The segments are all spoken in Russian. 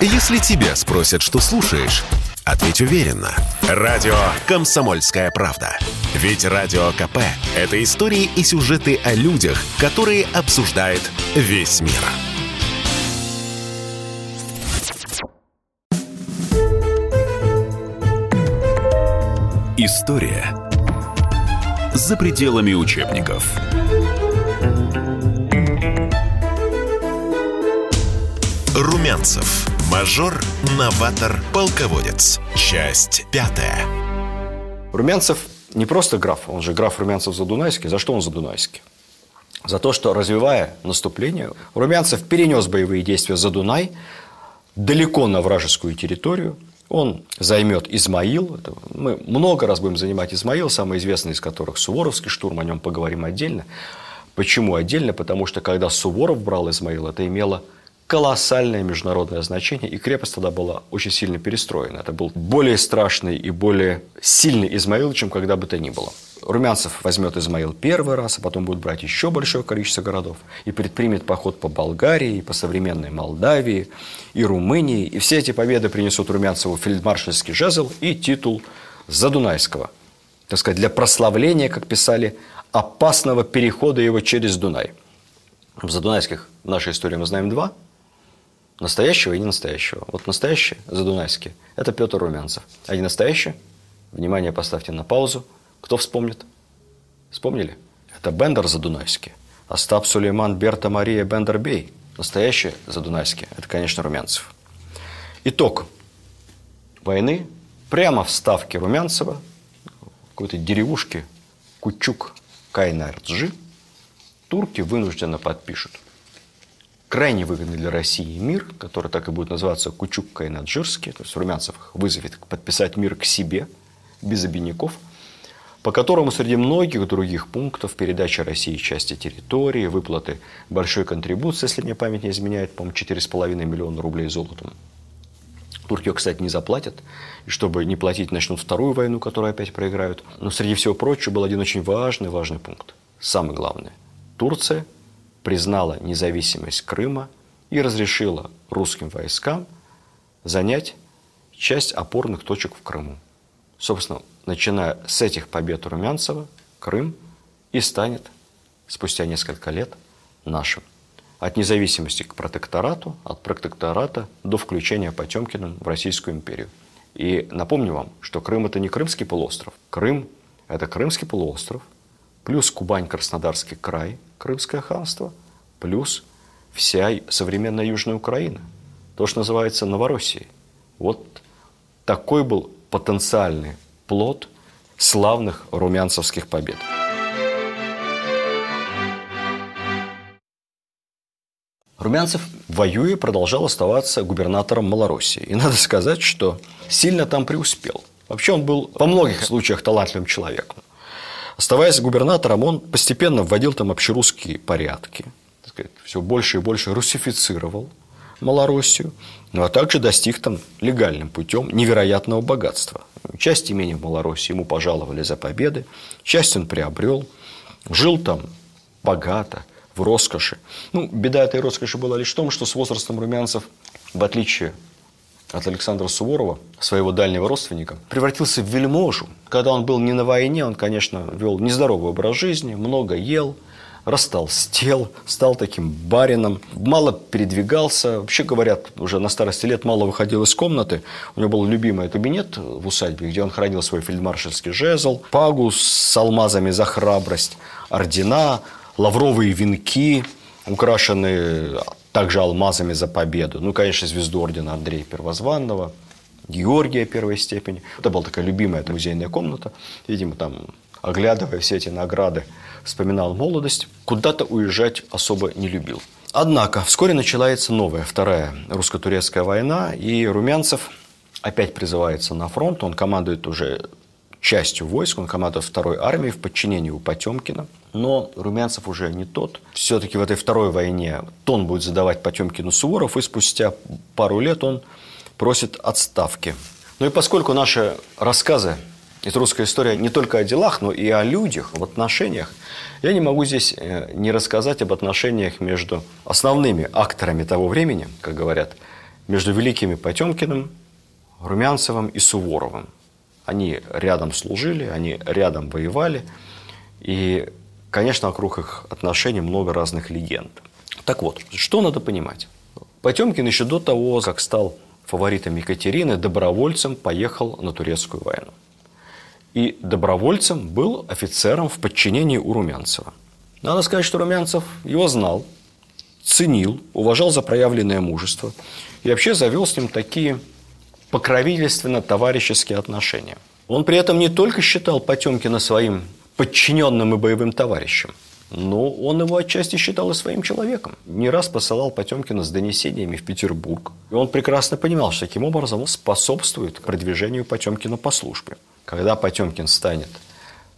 Если тебя спросят, что слушаешь, ответь уверенно. Радио «Комсомольская правда». Ведь Радио КП – это истории и сюжеты о людях, которые обсуждает весь мир. История за пределами учебников. Румянцев. Мажор, новатор, полководец. Часть пятая. Румянцев не просто граф, он же граф Румянцев-Задунайский. За что он Задунайский? За то, что, развивая наступление, Румянцев перенес боевые действия за Дунай далеко на вражескую территорию. Он займет Измаил. Мы много раз будем занимать Измаил, самый известный из которых Суворовский штурм, о нем поговорим отдельно. Почему отдельно? Потому что когда Суворов брал Измаил, это имело колоссальное международное значение, и крепость тогда была очень сильно перестроена. Это был более страшный и более сильный Измаил, чем когда бы то ни было. Румянцев возьмет Измаил первый раз, а потом будет брать еще большое количество городов и предпримет поход по Болгарии, по современной Молдавии и Румынии. И все эти победы принесут Румянцеву фельдмаршальский жезл и титул Задунайского. Так сказать, для прославления, как писали, опасного перехода его через Дунай. В Задунайских в нашей истории мы знаем два – Настоящего и не настоящего. Вот настоящий, задунайский, это Петр Румянцев. А не настоящий, внимание, поставьте на паузу. Кто вспомнит? Вспомнили? Это Бендер задунайский. Остап Сулейман Берта Мария Бендер-Бей. Настоящий задунайский. Это, конечно, Румянцев. Итог войны прямо в ставке Румянцева, какой-то деревушке Кучук Кайнарджи, турки вынужденно подпишут крайне выгодный для России мир, который так и будет называться Кучук-Кайнаджирский, то есть Румянцев вызовет подписать мир к себе, без обиняков, по которому среди многих других пунктов передача России части территории, выплаты большой контрибуции, если мне память не изменяет, по-моему, 4,5 миллиона рублей золотом. Турки, кстати, не заплатят. И чтобы не платить, начнут вторую войну, которую опять проиграют. Но среди всего прочего был один очень важный, важный пункт. Самый главный. Турция признала независимость Крыма и разрешила русским войскам занять часть опорных точек в Крыму. Собственно, начиная с этих побед Румянцева, Крым и станет спустя несколько лет нашим. От независимости к протекторату, от протектората до включения Потемкиным в Российскую империю. И напомню вам, что Крым – это не Крымский полуостров. Крым – это Крымский полуостров, плюс Кубань-Краснодарский край, Крымское ханство, плюс вся современная Южная Украина. То, что называется Новороссией. Вот такой был потенциальный плод славных румянцевских побед. Румянцев, воюя, продолжал оставаться губернатором Малороссии. И надо сказать, что сильно там преуспел. Вообще он был во многих случаях талантливым человеком. Оставаясь губернатором, он постепенно вводил там общерусские порядки, сказать, все больше и больше русифицировал Малороссию, ну, а также достиг там легальным путем невероятного богатства. Часть имени в Малороссии ему пожаловали за победы, часть он приобрел, жил там богато, в роскоши. Ну, беда этой роскоши была лишь в том, что с возрастом румянцев, в отличие от Александра Суворова, своего дальнего родственника, превратился в вельможу. Когда он был не на войне, он, конечно, вел нездоровый образ жизни, много ел, растолстел, стал таким барином, мало передвигался. Вообще говорят, уже на старости лет мало выходил из комнаты. У него был любимый кабинет в усадьбе, где он хранил свой фельдмаршальский жезл, пагу с алмазами за храбрость, ордена, лавровые венки, украшенные также алмазами за победу. Ну, конечно, звезду ордена Андрея Первозванного, Георгия первой степени. Это была такая любимая это музейная комната. Видимо, там, оглядывая все эти награды, вспоминал молодость. Куда-то уезжать особо не любил. Однако, вскоре начинается новая, вторая русско-турецкая война, и Румянцев опять призывается на фронт. Он командует уже частью войск, он командует второй армией в подчинении у Потемкина. Но Румянцев уже не тот. Все-таки в этой второй войне тон будет задавать Потемкину Суворов, и спустя пару лет он просит отставки. Ну и поскольку наши рассказы это русская история не только о делах, но и о людях, в отношениях. Я не могу здесь э, не рассказать об отношениях между основными акторами того времени, как говорят между великими Потемкиным, Румянцевым и Суворовым. Они рядом служили, они рядом воевали. И, конечно, вокруг их отношений много разных легенд. Так вот, что надо понимать? Потемкин еще до того, как стал фаворитом Екатерины, добровольцем поехал на турецкую войну. И добровольцем был офицером в подчинении у Румянцева. Надо сказать, что Румянцев его знал, ценил, уважал за проявленное мужество и вообще завел с ним такие покровительственно-товарищеские отношения. Он при этом не только считал Потемкина своим подчиненным и боевым товарищем, но он его отчасти считал и своим человеком. Не раз посылал Потемкина с донесениями в Петербург. И он прекрасно понимал, что таким образом он способствует продвижению Потемкина по службе. Когда Потемкин станет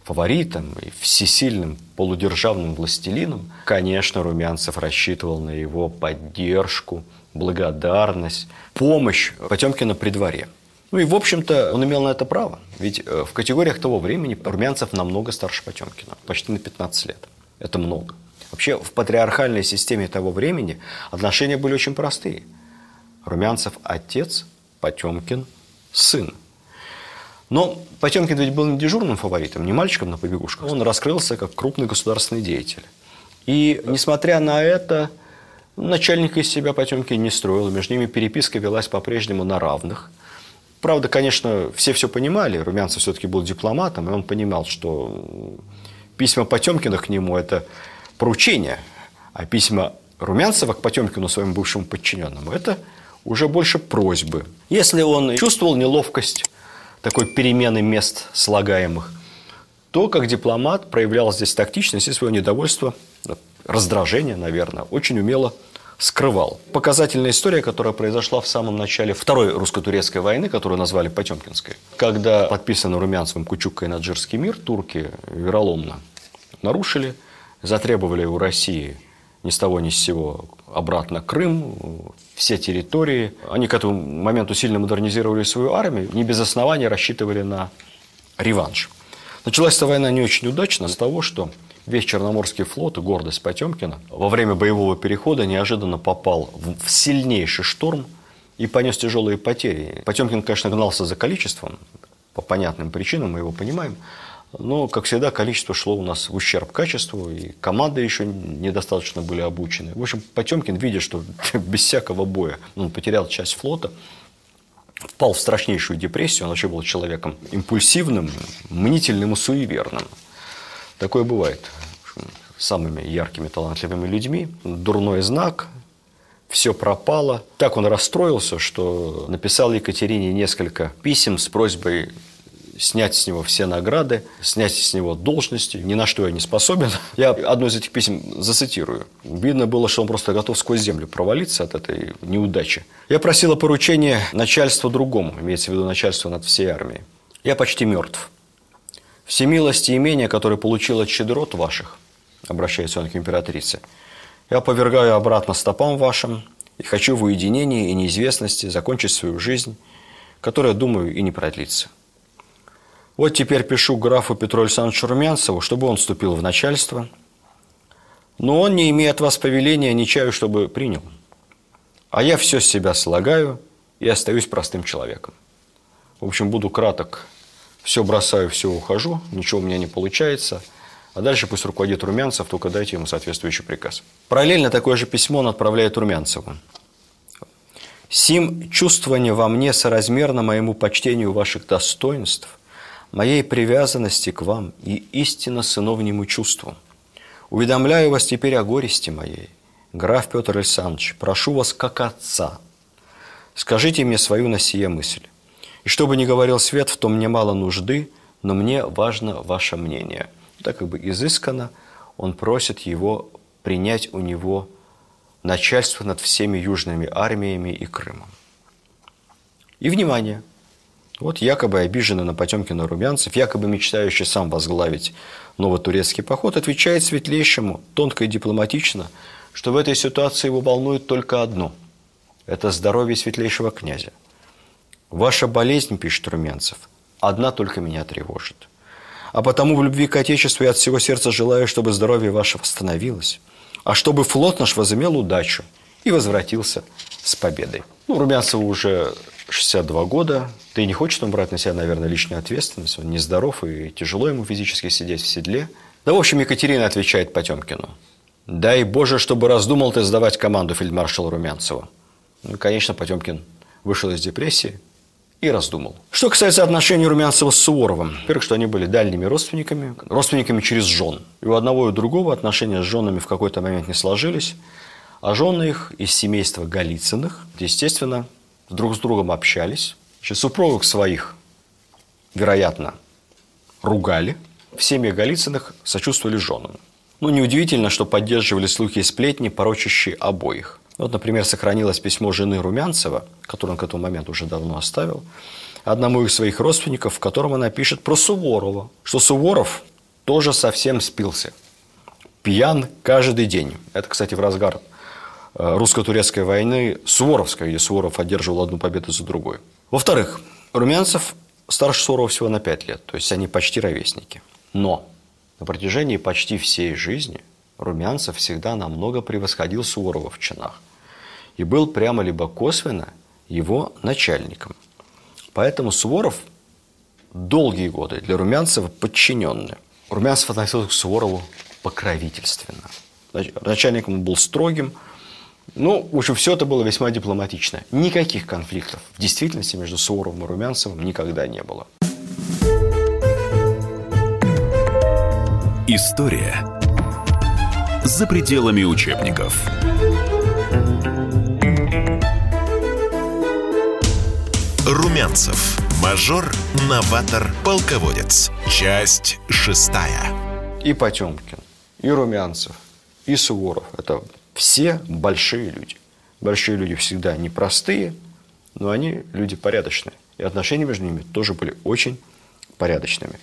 фаворитом и всесильным полудержавным властелином, конечно, Румянцев рассчитывал на его поддержку, благодарность, помощь Потемкина при дворе. Ну и, в общем-то, он имел на это право. Ведь э, в категориях того времени Румянцев намного старше Потемкина, почти на 15 лет. Это много. Вообще в патриархальной системе того времени отношения были очень простые. Румянцев – отец, Потемкин – сын. Но Потемкин ведь был не дежурным фаворитом, не мальчиком на побегушках. Он раскрылся как крупный государственный деятель. И, несмотря на это, начальника из себя Потемкин не строил. Между ними переписка велась по-прежнему на равных. Правда, конечно, все все понимали. Румянцев все-таки был дипломатом, и он понимал, что письма Потемкина к нему – это поручение, а письма Румянцева к Потемкину, своему бывшему подчиненному – это уже больше просьбы. Если он чувствовал неловкость такой перемены мест слагаемых, то как дипломат проявлял здесь тактичность и свое недовольство, раздражение, наверное, очень умело скрывал. Показательная история, которая произошла в самом начале Второй русско-турецкой войны, которую назвали Потемкинской. Когда подписан Румянцевым Кучук и Наджирский мир, турки вероломно нарушили, затребовали у России ни с того ни с сего обратно Крым, все территории. Они к этому моменту сильно модернизировали свою армию, не без основания рассчитывали на реванш. Началась эта война не очень удачно из-за того, что весь Черноморский флот и гордость Потемкина во время боевого перехода неожиданно попал в сильнейший шторм и понес тяжелые потери. Потемкин, конечно, гнался за количеством, по понятным причинам, мы его понимаем, но, как всегда, количество шло у нас в ущерб качеству, и команды еще недостаточно были обучены. В общем, Потемкин, видя, что без всякого боя он потерял часть флота, впал в страшнейшую депрессию. Он вообще был человеком импульсивным, мнительным и суеверным. Такое бывает самыми яркими, талантливыми людьми. Дурной знак, все пропало. Так он расстроился, что написал Екатерине несколько писем с просьбой снять с него все награды, снять с него должности, ни на что я не способен. Я одно из этих писем зацитирую. Видно было, что он просто готов сквозь землю провалиться от этой неудачи. Я просил о поручении начальства другому, имеется в виду начальство над всей армией. Я почти мертв. Все милости и имения, которые получил от щедрот ваших, обращается он к императрице, я повергаю обратно стопам вашим и хочу в уединении и неизвестности закончить свою жизнь, которая, думаю, и не продлится. Вот теперь пишу графу Петру Александровичу Румянцеву, чтобы он вступил в начальство. Но он, не имея от вас повеления, не чаю, чтобы принял. А я все с себя слагаю и остаюсь простым человеком. В общем, буду краток. Все бросаю, все ухожу, ничего у меня не получается. А дальше пусть руководит Румянцев, только дайте ему соответствующий приказ. Параллельно такое же письмо он отправляет Румянцеву. «Сим чувствование во мне соразмерно моему почтению ваших достоинств, моей привязанности к вам и истинно сыновнему чувству. Уведомляю вас теперь о горести моей. Граф Петр Александрович, прошу вас как отца. Скажите мне свою на сие мысль. И чтобы не говорил свет, в том мне мало нужды, но мне важно ваше мнение. Так как бы изысканно он просит его принять у него начальство над всеми южными армиями и Крымом. И внимание! Вот якобы обиженный на Потемкина Румянцев, якобы мечтающий сам возглавить новый турецкий поход, отвечает светлейшему, тонко и дипломатично, что в этой ситуации его волнует только одно – это здоровье светлейшего князя. «Ваша болезнь, – пишет Румянцев, – одна только меня тревожит. А потому в любви к Отечеству я от всего сердца желаю, чтобы здоровье ваше восстановилось, а чтобы флот наш возымел удачу и возвратился с победой. Ну, Румянцеву уже 62 года. Ты не хочешь он брать на себя, наверное, личную ответственность. Он нездоров и тяжело ему физически сидеть в седле. Да, в общем, Екатерина отвечает Потемкину. «Дай Боже, чтобы раздумал ты сдавать команду фельдмаршалу Румянцеву». Ну, конечно, Потемкин вышел из депрессии и раздумал. Что касается отношений Румянцева с Суворовым. Во-первых, что они были дальними родственниками, родственниками через жен. И у одного и у другого отношения с женами в какой-то момент не сложились. А жены их из семейства Голицыных, естественно, друг с другом общались. Значит, супругов своих, вероятно, ругали. В семье Голицыных сочувствовали женам. Ну, неудивительно, что поддерживали слухи и сплетни, порочащие обоих. Вот, например, сохранилось письмо жены Румянцева, которое он к этому моменту уже давно оставил, одному из своих родственников, в котором она пишет про Суворова, что Суворов тоже совсем спился. Пьян каждый день. Это, кстати, в разгар русско-турецкой войны Суворовской, где Суворов одерживал одну победу за другой. Во-вторых, Румянцев старше Суворова всего на 5 лет, то есть они почти ровесники. Но на протяжении почти всей жизни Румянцев всегда намного превосходил Суворова в чинах и был прямо либо косвенно его начальником. Поэтому Суворов долгие годы для Румянцева подчиненный. Румянцев относился к Суворову покровительственно. Начальником он был строгим, ну, в общем, все это было весьма дипломатично. Никаких конфликтов в действительности между Суворовым и Румянцевым никогда не было. История за пределами учебников. Румянцев. Мажор, новатор, полководец. Часть шестая. И Потемкин, и Румянцев, и Суворов – это все большие люди. Большие люди всегда непростые, но они люди порядочные. И отношения между ними тоже были очень порядочными.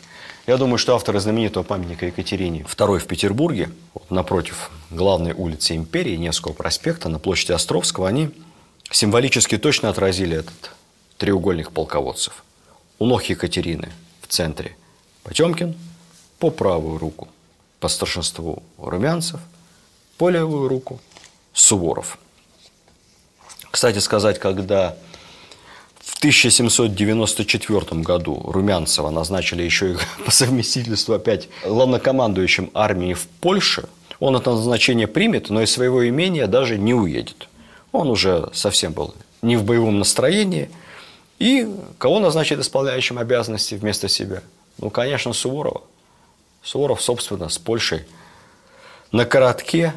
Я думаю, что авторы знаменитого памятника Екатерине II в Петербурге, вот напротив главной улицы империи, Невского проспекта, на площади Островского, они символически точно отразили этот треугольных полководцев. У ног Екатерины в центре Потемкин, по правую руку по старшинству Румянцев, по левую руку Суворов. Кстати сказать, когда в 1794 году Румянцева назначили еще и по совместительству опять главнокомандующим армии в Польше, он это назначение примет, но из своего имения даже не уедет. Он уже совсем был не в боевом настроении – и кого назначит исполняющим обязанности вместо себя? Ну, конечно, Суворова. Суворов, собственно, с Польшей на коротке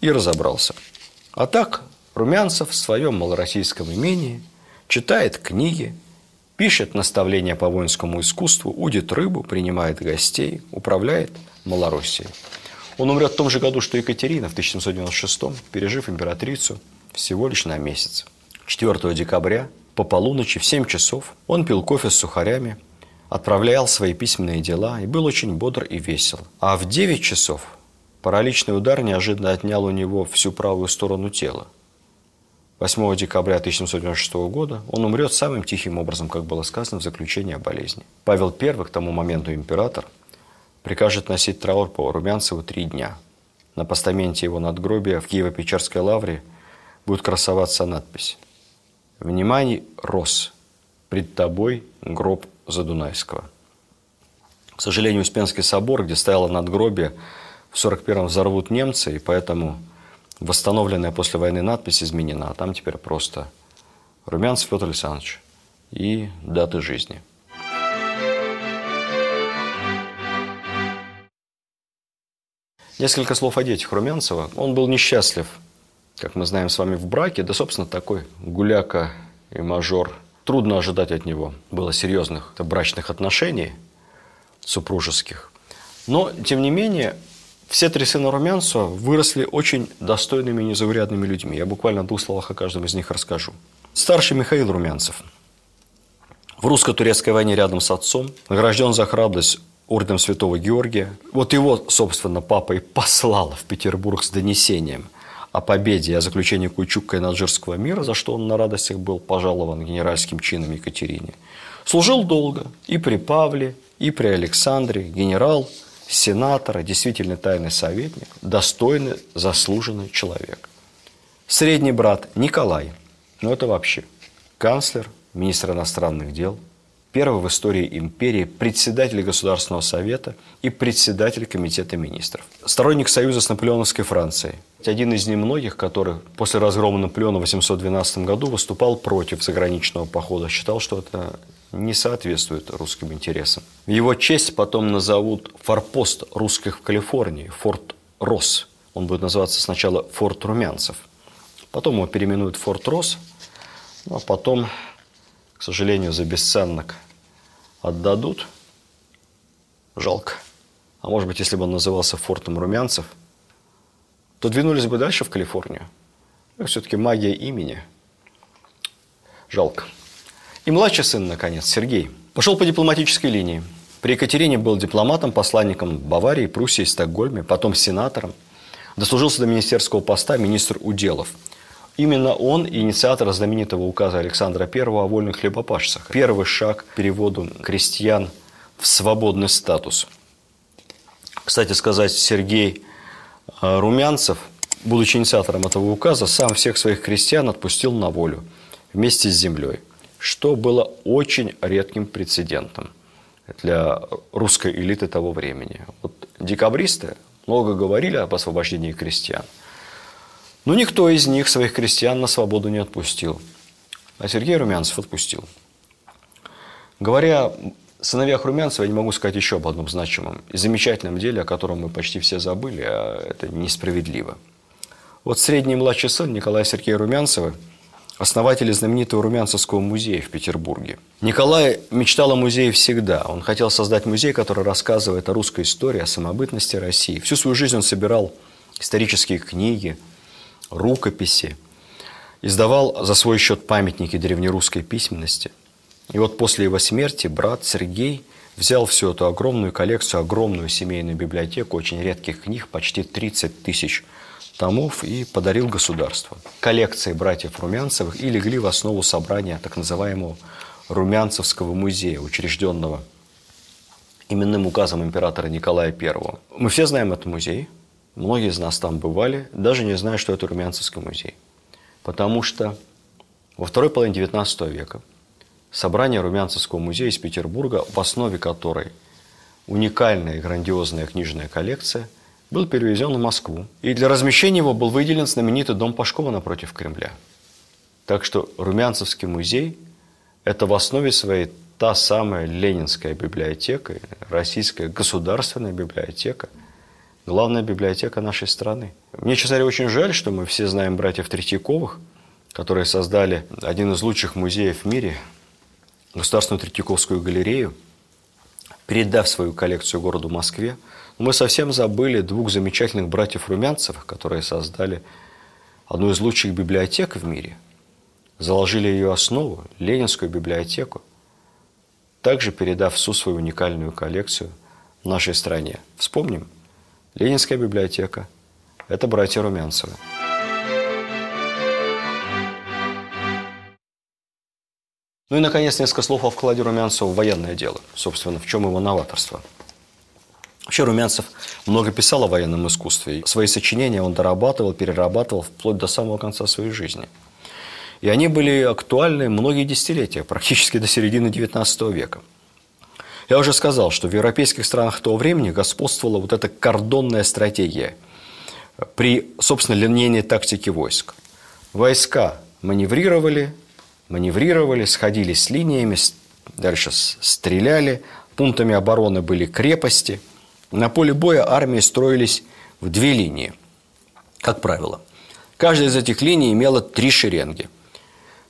и разобрался. А так Румянцев в своем малороссийском имении читает книги, пишет наставления по воинскому искусству, удит рыбу, принимает гостей, управляет Малороссией. Он умрет в том же году, что Екатерина, в 1796 пережив императрицу всего лишь на месяц. 4 декабря по полуночи в 7 часов он пил кофе с сухарями, отправлял свои письменные дела и был очень бодр и весел. А в 9 часов параличный удар неожиданно отнял у него всю правую сторону тела. 8 декабря 1796 года он умрет самым тихим образом, как было сказано в заключении о болезни. Павел I, к тому моменту император, прикажет носить траур по Румянцеву три дня. На постаменте его надгробия в Киево-Печерской лавре будет красоваться надпись Внимание, рос, пред тобой гроб Задунайского. К сожалению, Успенский собор, где стояло надгробие, в 41-м взорвут немцы, и поэтому восстановленная после войны надпись изменена. А там теперь просто Румянцев Петр Александрович и даты жизни. Несколько слов о детях Румянцева. Он был несчастлив как мы знаем с вами, в браке, да, собственно, такой гуляка и мажор. Трудно ожидать от него было серьезных брачных отношений супружеских. Но, тем не менее, все три сына Румянцева выросли очень достойными и незаурядными людьми. Я буквально в двух словах о каждом из них расскажу. Старший Михаил Румянцев. В русско-турецкой войне рядом с отцом, награжден за храбрость орденом Святого Георгия. Вот его, собственно, папа и послал в Петербург с донесением – о победе и о заключении Кучука и Наджирского мира, за что он на радостях был пожалован генеральским чином Екатерине. Служил долго и при Павле, и при Александре, генерал, сенатор, действительно тайный советник, достойный, заслуженный человек. Средний брат Николай Ну, это вообще канцлер, министр иностранных дел, первый в истории империи председатель Государственного совета и председатель Комитета министров. Сторонник союза с наполеоновской Францией. Один из немногих, который после разгрома Наполеона в 812 году выступал против заграничного похода, считал, что это не соответствует русским интересам. В его честь потом назовут форпост русских в Калифорнии, форт Росс. Он будет называться сначала форт Румянцев. Потом его переименуют форт Росс, ну, а потом, к сожалению, за бесценок отдадут. Жалко. А может быть, если бы он назывался фортом Румянцев, то двинулись бы дальше в Калифорнию. Все-таки магия имени. Жалко. И младший сын, наконец, Сергей, пошел по дипломатической линии. При Екатерине был дипломатом, посланником Баварии, Пруссии, Стокгольме, потом сенатором. Дослужился до министерского поста министр уделов. Именно он инициатор знаменитого указа Александра I о вольных хлебопашцах. Первый шаг к переводу крестьян в свободный статус. Кстати сказать, Сергей Румянцев, будучи инициатором этого указа, сам всех своих крестьян отпустил на волю вместе с землей что было очень редким прецедентом для русской элиты того времени. Вот декабристы много говорили об освобождении крестьян, но никто из них своих крестьян на свободу не отпустил. А Сергей Румянцев отпустил. Говоря сыновьях Румянцева, я не могу сказать еще об одном значимом и замечательном деле, о котором мы почти все забыли, а это несправедливо. Вот средний младший сын Николая Сергея Румянцева – основатели знаменитого Румянцевского музея в Петербурге. Николай мечтал о музее всегда. Он хотел создать музей, который рассказывает о русской истории, о самобытности России. Всю свою жизнь он собирал исторические книги, рукописи, издавал за свой счет памятники древнерусской письменности. И вот после его смерти брат Сергей взял всю эту огромную коллекцию, огромную семейную библиотеку очень редких книг, почти 30 тысяч томов и подарил государству. Коллекции братьев Румянцевых и легли в основу собрания так называемого Румянцевского музея, учрежденного именным указом императора Николая I. Мы все знаем этот музей, многие из нас там бывали, даже не зная, что это Румянцевский музей. Потому что во второй половине XIX века собрание Румянцевского музея из Петербурга, в основе которой уникальная и грандиозная книжная коллекция – был перевезен в Москву. И для размещения его был выделен знаменитый дом Пашкова напротив Кремля. Так что Румянцевский музей – это в основе своей та самая Ленинская библиотека, Российская государственная библиотека, главная библиотека нашей страны. Мне, честно говоря, очень жаль, что мы все знаем братьев Третьяковых, которые создали один из лучших музеев в мире, Государственную Третьяковскую галерею, передав свою коллекцию городу Москве – мы совсем забыли двух замечательных братьев Румянцевых, которые создали одну из лучших библиотек в мире, заложили ее основу, Ленинскую библиотеку, также передав всю свою уникальную коллекцию нашей стране. Вспомним, Ленинская библиотека – это братья Румянцевы. Ну и, наконец, несколько слов о вкладе Румянцева в военное дело. Собственно, в чем его новаторство – Вообще Румянцев много писал о военном искусстве. Свои сочинения он дорабатывал, перерабатывал вплоть до самого конца своей жизни. И они были актуальны многие десятилетия, практически до середины XIX века. Я уже сказал, что в европейских странах того времени господствовала вот эта кордонная стратегия при, собственно, линейной тактике войск. Войска маневрировали, маневрировали, сходились с линиями, дальше стреляли, пунктами обороны были крепости – на поле боя армии строились в две линии, как правило. Каждая из этих линий имела три шеренги.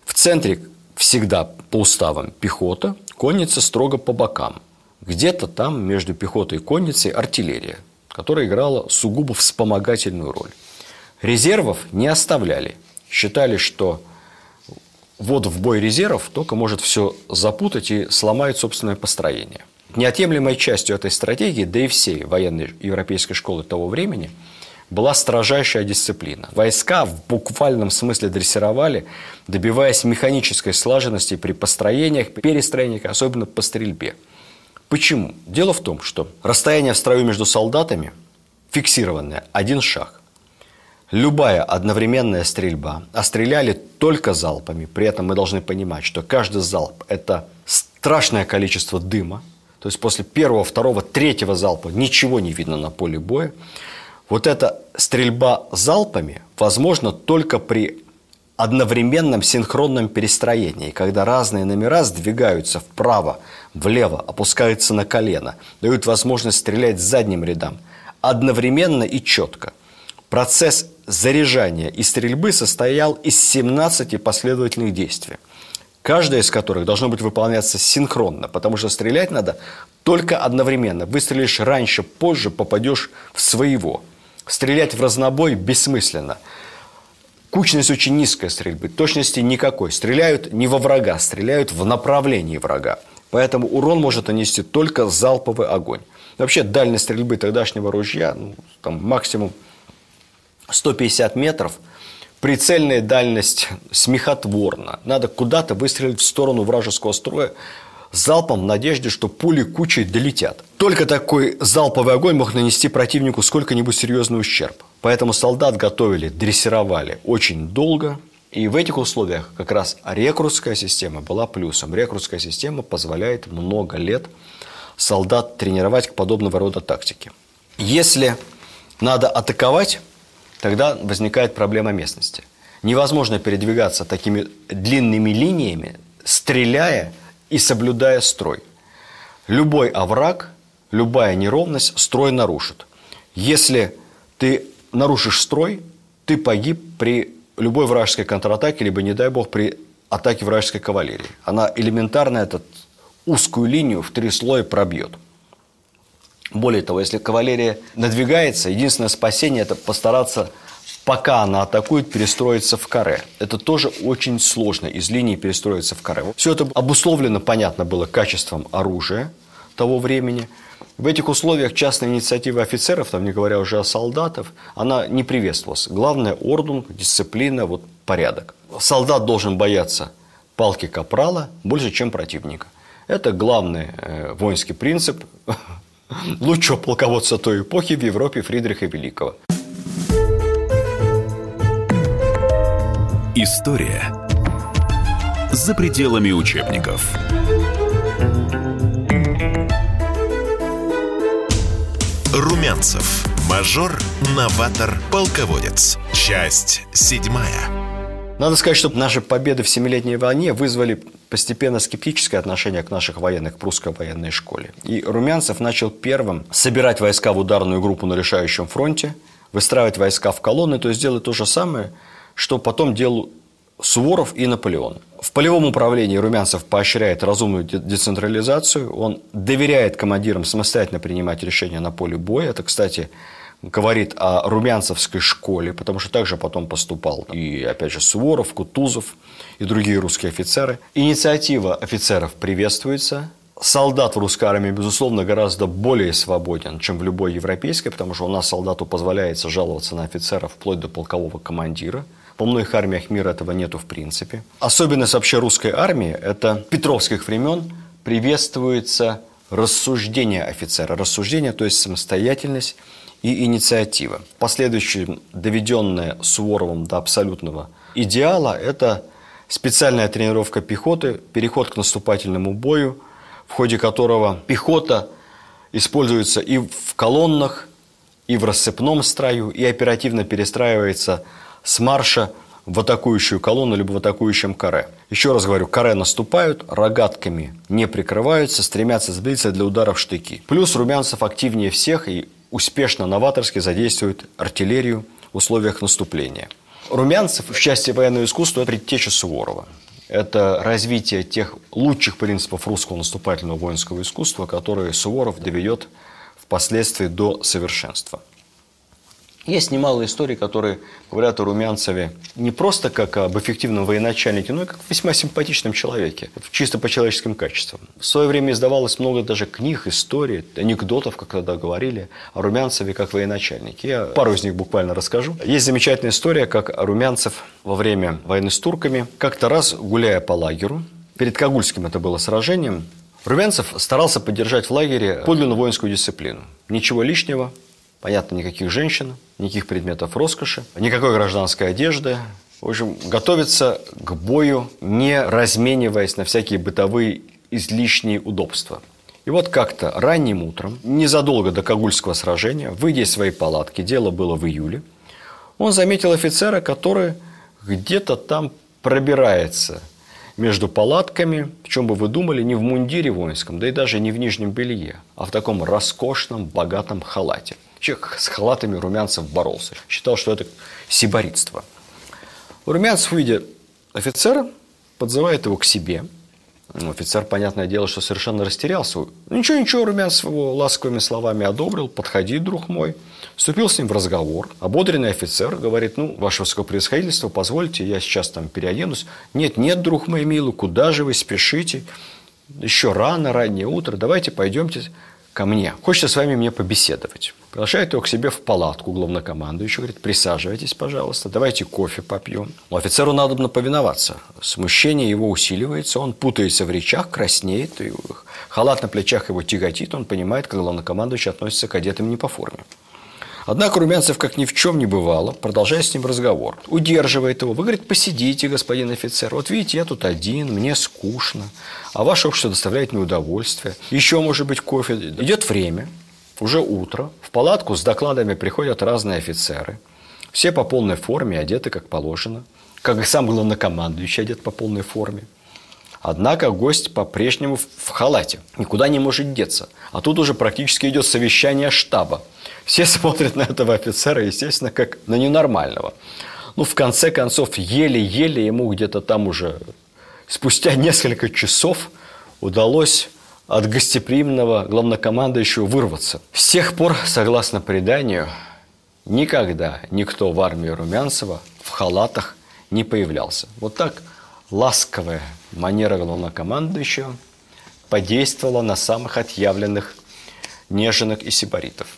В центре всегда по уставам пехота, конница строго по бокам. Где-то там между пехотой и конницей артиллерия, которая играла сугубо вспомогательную роль. Резервов не оставляли. Считали, что вот в бой резервов только может все запутать и сломает собственное построение. Неотъемлемой частью этой стратегии, да и всей военной европейской школы того времени, была строжайшая дисциплина. Войска в буквальном смысле дрессировали, добиваясь механической слаженности при построениях, перестроениях, особенно по стрельбе. Почему? Дело в том, что расстояние в строю между солдатами фиксированное – один шаг. Любая одновременная стрельба, а стреляли только залпами, при этом мы должны понимать, что каждый залп – это страшное количество дыма, то есть после первого, второго, третьего залпа ничего не видно на поле боя. Вот эта стрельба залпами возможна только при одновременном синхронном перестроении, когда разные номера сдвигаются вправо, влево, опускаются на колено, дают возможность стрелять задним рядам, одновременно и четко. Процесс заряжания и стрельбы состоял из 17 последовательных действий, каждое из которых должно быть выполняться синхронно, потому что стрелять надо только одновременно. Выстрелишь раньше, позже попадешь в своего. Стрелять в разнобой бессмысленно. Кучность очень низкая стрельбы, точности никакой. Стреляют не во врага, стреляют в направлении врага. Поэтому урон может нанести только залповый огонь. Вообще дальность стрельбы тогдашнего ружья, ну, там максимум 150 метров, прицельная дальность смехотворна. Надо куда-то выстрелить в сторону вражеского строя залпом в надежде, что пули кучей долетят. Только такой залповый огонь мог нанести противнику сколько-нибудь серьезный ущерб. Поэтому солдат готовили, дрессировали очень долго. И в этих условиях как раз рекрутская система была плюсом. Рекрутская система позволяет много лет солдат тренировать к подобного рода тактике. Если надо атаковать, тогда возникает проблема местности. Невозможно передвигаться такими длинными линиями, стреляя и соблюдая строй. Любой овраг, любая неровность строй нарушит. Если ты нарушишь строй, ты погиб при любой вражеской контратаке, либо, не дай бог, при атаке вражеской кавалерии. Она элементарно этот узкую линию в три слоя пробьет. Более того, если кавалерия надвигается, единственное спасение – это постараться, пока она атакует, перестроиться в каре. Это тоже очень сложно, из линии перестроиться в каре. Все это обусловлено, понятно было, качеством оружия того времени. В этих условиях частная инициатива офицеров, там не говоря уже о солдатов, она не приветствовалась. Главное – ордун, дисциплина, вот порядок. Солдат должен бояться палки капрала больше, чем противника. Это главный э, воинский принцип лучшего полководца той эпохи в Европе Фридриха Великого. История за пределами учебников. Румянцев. Мажор, новатор, полководец. Часть седьмая. Надо сказать, что наши победы в Семилетней войне вызвали постепенно скептическое отношение к наших военных, к прусской военной школе. И Румянцев начал первым собирать войска в ударную группу на решающем фронте, выстраивать войска в колонны, то есть делать то же самое, что потом делал Суворов и Наполеон. В полевом управлении Румянцев поощряет разумную децентрализацию, он доверяет командирам самостоятельно принимать решения на поле боя. Это, кстати, говорит о румянцевской школе, потому что также потом поступал и, опять же, Суворов, Кутузов и другие русские офицеры. Инициатива офицеров приветствуется. Солдат в русской армии, безусловно, гораздо более свободен, чем в любой европейской, потому что у нас солдату позволяется жаловаться на офицеров вплоть до полкового командира. Во многих армиях мира этого нету в принципе. Особенность вообще русской армии – это петровских времен приветствуется рассуждение офицера. Рассуждение, то есть самостоятельность и инициатива. Последующее доведенное Суворовым до абсолютного идеала – это специальная тренировка пехоты, переход к наступательному бою, в ходе которого пехота используется и в колоннах, и в рассыпном строю, и оперативно перестраивается с марша в атакующую колонну либо в атакующем каре. Еще раз говорю, каре наступают, рогатками не прикрываются, стремятся сблизиться для ударов штыки. Плюс Румянцев активнее всех и успешно новаторски задействует артиллерию в условиях наступления. Румянцев в части военного искусства – это предтеча Суворова. Это развитие тех лучших принципов русского наступательного воинского искусства, которые Суворов доведет впоследствии до совершенства. Есть немало историй, которые говорят о Румянцеве не просто как об эффективном военачальнике, но и как весьма симпатичном человеке, чисто по человеческим качествам. В свое время издавалось много даже книг, историй, анекдотов, как тогда говорили, о Румянцеве как военачальнике. Я пару из них буквально расскажу. Есть замечательная история, как Румянцев во время войны с турками, как-то раз, гуляя по лагерю, перед Кагульским это было сражением, Румянцев старался поддержать в лагере подлинную воинскую дисциплину. Ничего лишнего, Понятно, никаких женщин, никаких предметов роскоши, никакой гражданской одежды. В общем, готовится к бою, не размениваясь на всякие бытовые излишние удобства. И вот как-то ранним утром, незадолго до Кагульского сражения, выйдя из своей палатки, дело было в июле, он заметил офицера, который где-то там пробирается между палатками, в чем бы вы думали, не в мундире воинском, да и даже не в нижнем белье, а в таком роскошном, богатом халате. Человек с халатами Румянцев боролся. Считал, что это сиборитство. Румянцев, увидя офицера, подзывает его к себе – ну, офицер, понятное дело, что совершенно растерялся. Ничего, ничего, Румянцев его ласковыми словами одобрил. Подходи, друг мой. Вступил с ним в разговор. Ободренный офицер говорит, ну, ваше высокопревосходительство, позвольте, я сейчас там переоденусь. Нет, нет, друг мой милый, куда же вы спешите? Еще рано, раннее утро, давайте пойдемте ко мне. Хочется с вами мне побеседовать. Приглашает его к себе в палатку главнокомандующий, говорит, присаживайтесь, пожалуйста, давайте кофе попьем. У офицеру надо повиноваться. Смущение его усиливается, он путается в речах, краснеет, и халат на плечах его тяготит, он понимает, как главнокомандующий относится к одетым не по форме. Однако Румянцев, как ни в чем не бывало, продолжая с ним разговор, удерживает его. Вы, говорит, посидите, господин офицер. Вот видите, я тут один, мне скучно, а ваше общество доставляет мне удовольствие. Еще, может быть, кофе. Идет время, уже утро, в палатку с докладами приходят разные офицеры. Все по полной форме, одеты как положено. Как и сам главнокомандующий одет по полной форме. Однако гость по-прежнему в халате, никуда не может деться. А тут уже практически идет совещание штаба. Все смотрят на этого офицера, естественно, как на ненормального. Ну, в конце концов, еле-еле ему где-то там уже спустя несколько часов удалось от гостеприимного главнокомандующего вырваться. С тех пор, согласно преданию, никогда никто в армии Румянцева в халатах не появлялся. Вот так ласковая манера главнокомандующего подействовала на самых отъявленных неженок и сибаритов.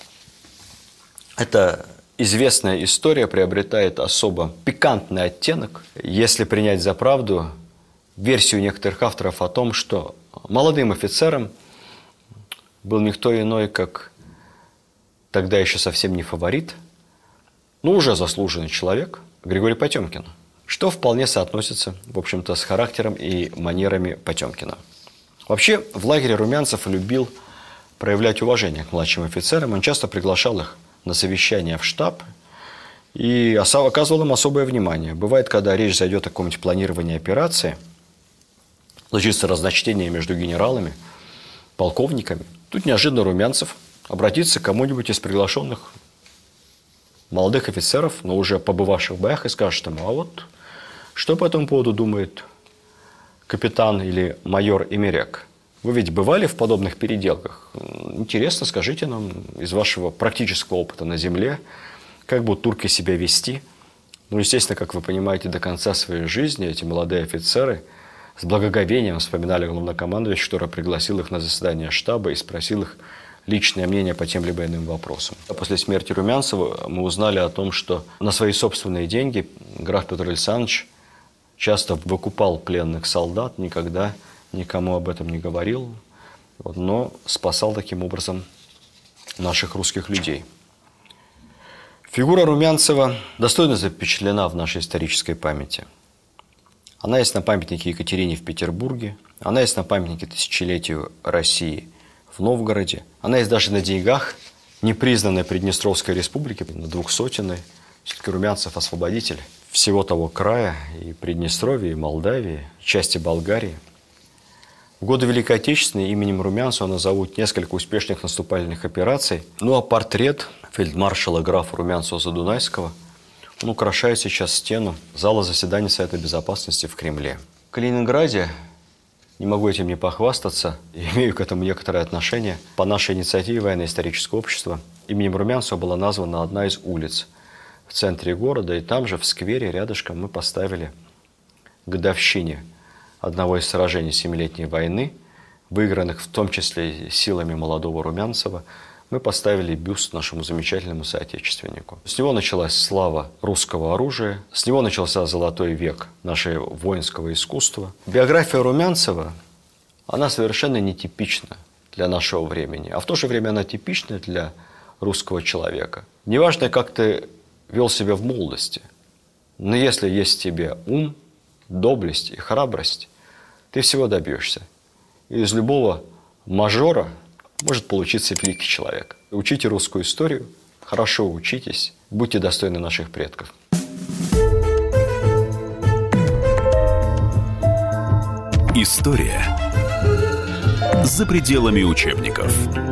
Эта известная история приобретает особо пикантный оттенок, если принять за правду версию некоторых авторов о том, что молодым офицером был никто иной, как тогда еще совсем не фаворит, но уже заслуженный человек Григорий Потемкин, что вполне соотносится, в общем-то, с характером и манерами Потемкина. Вообще, в лагере Румянцев любил проявлять уважение к младшим офицерам, он часто приглашал их на совещание в штаб и оказывал им особое внимание. Бывает, когда речь зайдет о каком-нибудь планировании операции, случится разночтение между генералами, полковниками. Тут неожиданно Румянцев обратится к кому-нибудь из приглашенных молодых офицеров, но уже побывавших в боях, и скажет ему, а вот что по этому поводу думает капитан или майор Эмерек? Вы ведь бывали в подобных переделках? Интересно, скажите нам из вашего практического опыта на земле, как будут турки себя вести? Ну, естественно, как вы понимаете, до конца своей жизни эти молодые офицеры с благоговением вспоминали главнокомандующего, который пригласил их на заседание штаба и спросил их личное мнение по тем либо иным вопросам. После смерти Румянцева мы узнали о том, что на свои собственные деньги граф Петр Александрович часто выкупал пленных солдат, никогда никому об этом не говорил, но спасал таким образом наших русских людей. Фигура Румянцева достойно запечатлена в нашей исторической памяти. Она есть на памятнике Екатерине в Петербурге, она есть на памятнике тысячелетию России в Новгороде, она есть даже на деньгах непризнанной Приднестровской республики, на двухсотенной. Все-таки Румянцев освободитель всего того края, и Приднестровья, и Молдавии, части Болгарии – в годы Великой Отечественной именем Румянцева назовут несколько успешных наступательных операций. Ну а портрет фельдмаршала графа Румянцева-Задунайского он украшает сейчас стену зала заседаний Совета Безопасности в Кремле. В Калининграде, не могу этим не похвастаться, имею к этому некоторое отношение, по нашей инициативе военно-исторического общества именем Румянцева была названа одна из улиц в центре города, и там же в сквере рядышком мы поставили годовщине – одного из сражений Семилетней войны, выигранных в том числе силами молодого Румянцева, мы поставили бюст нашему замечательному соотечественнику. С него началась слава русского оружия, с него начался золотой век нашего воинского искусства. Биография Румянцева, она совершенно нетипична для нашего времени, а в то же время она типична для русского человека. Неважно, как ты вел себя в молодости, но если есть в тебе ум, доблесть и храбрость, ты всего добьешься. И из любого мажора может получиться великий человек. Учите русскую историю, хорошо учитесь, будьте достойны наших предков. История за пределами учебников.